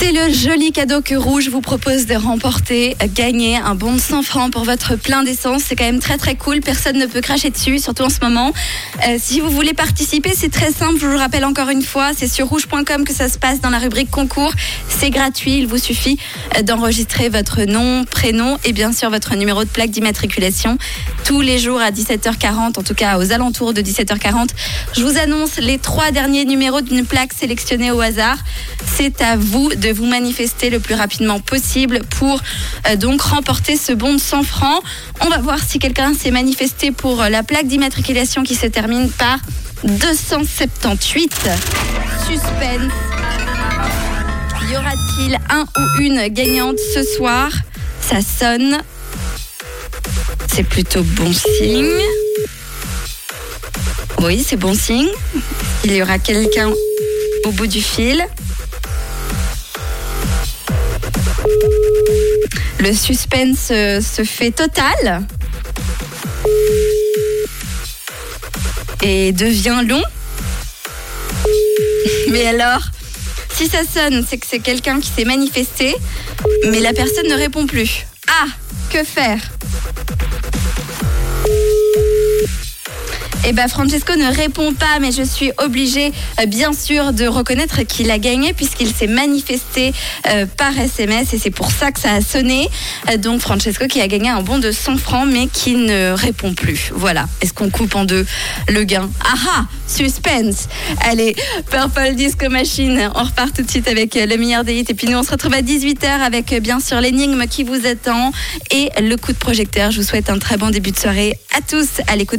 C'est le joli cadeau que Rouge vous propose de remporter, gagner un bon de 100 francs pour votre plein d'essence. C'est quand même très très cool, personne ne peut cracher dessus, surtout en ce moment. Euh, si vous voulez participer, c'est très simple, je vous le rappelle encore une fois, c'est sur rouge.com que ça se passe dans la rubrique concours. C'est gratuit, il vous suffit euh, d'enregistrer votre nom, prénom et bien sûr votre numéro de plaque d'immatriculation. Tous les jours à 17h40, en tout cas aux alentours de 17h40, je vous annonce les trois derniers numéros d'une plaque sélectionnée au hasard. C'est à vous de vous manifester le plus rapidement possible pour euh, donc remporter ce bon de 100 francs. On va voir si quelqu'un s'est manifesté pour euh, la plaque d'immatriculation qui se termine par 278. Suspense. Y aura-t-il un ou une gagnante ce soir? Ça sonne. C'est plutôt bon signe. Oui, c'est bon signe. Il y aura quelqu'un au bout du fil. Le suspense euh, se fait total et devient long. Mais alors, si ça sonne, c'est que c'est quelqu'un qui s'est manifesté, mais la personne ne répond plus. Ah, que faire? Eh ben Francesco ne répond pas, mais je suis obligée euh, bien sûr de reconnaître qu'il a gagné puisqu'il s'est manifesté euh, par SMS et c'est pour ça que ça a sonné. Euh, donc Francesco qui a gagné un bon de 100 francs mais qui ne répond plus. Voilà. Est-ce qu'on coupe en deux le gain? Ah ah Suspense Allez, Purple Disco Machine, on repart tout de suite avec le meilleur des hits et puis nous on se retrouve à 18h avec bien sûr l'énigme qui vous attend et le coup de projecteur. Je vous souhaite un très bon début de soirée à tous à l'écoute